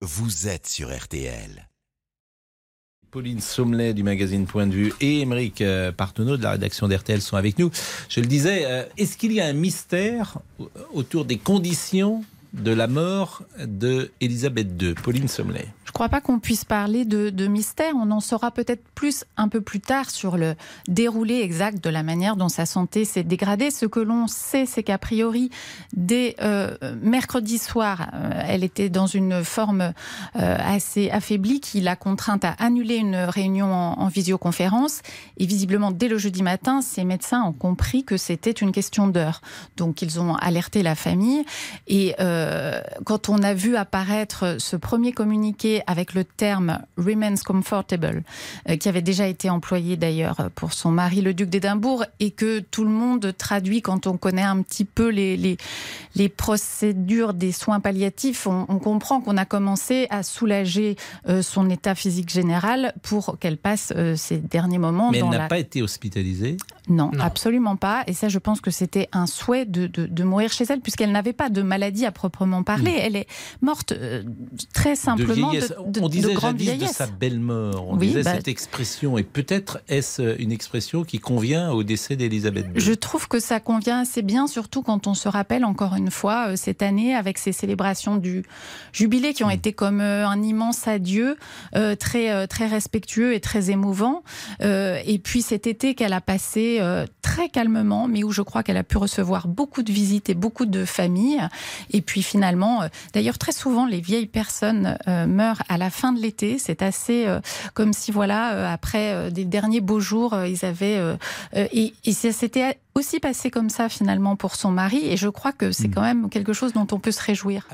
vous êtes sur RTL. Pauline Sommelet du magazine Point de Vue et Émeric euh, Partenot de la rédaction d'RTL sont avec nous. Je le disais, euh, est-ce qu'il y a un mystère autour des conditions de la mort de Elisabeth II Pauline Sommelet crois pas qu'on puisse parler de, mystère. On en saura peut-être plus un peu plus tard sur le déroulé exact de la manière dont sa santé s'est dégradée. Ce que l'on sait, c'est qu'a priori, dès euh, mercredi soir, euh, elle était dans une forme euh, assez affaiblie qui l'a contrainte à annuler une réunion en, visioconférence. Et visiblement, dès le jeudi matin, ses médecins ont compris que c'était une question d'heure. Donc, ils ont alerté la famille. Et quand on a vu apparaître ce premier communiqué avec le terme remains comfortable, euh, qui avait déjà été employé d'ailleurs pour son mari, le duc d'Édimbourg, et que tout le monde traduit quand on connaît un petit peu les, les, les procédures des soins palliatifs. On, comprend qu'on a commencé à soulager euh, son état physique général pour qu'elle passe euh, ces derniers moments. Mais elle n'a pas été hospitalisée non, absolument pas. Et ça, je pense que c'était un souhait de, de, mourir chez elle, puisqu'elle n'avait pas de maladie à proprement parler. Hmm. Elle est morte très simplement de, on disait de sa belle mort. On disait bah, cette expression. Et peut-être est-ce une expression qui convient au décès d'Elisabeth II Je trouve que ça convient assez bien, surtout quand on se rappelle encore une fois euh, cette année avec ces célébrations du jubilé qui ont mm. été comme euh, un immense adieu, euh, très, très respectueux et très émouvant. et puis cet été qu'elle a passé très calmement, mais où je crois qu'elle a pu recevoir beaucoup de visites et beaucoup de familles. Et puis finalement, d'ailleurs très souvent, les vieilles personnes meurent à la fin de l'été. C'est assez euh, comme si, voilà, euh, après euh, des derniers beaux jours, ils avaient. et, et c'était aussi passé comme ça finalement pour son mari. Et je crois que c'est hmm. quand même quelque chose dont on peut se réjouir.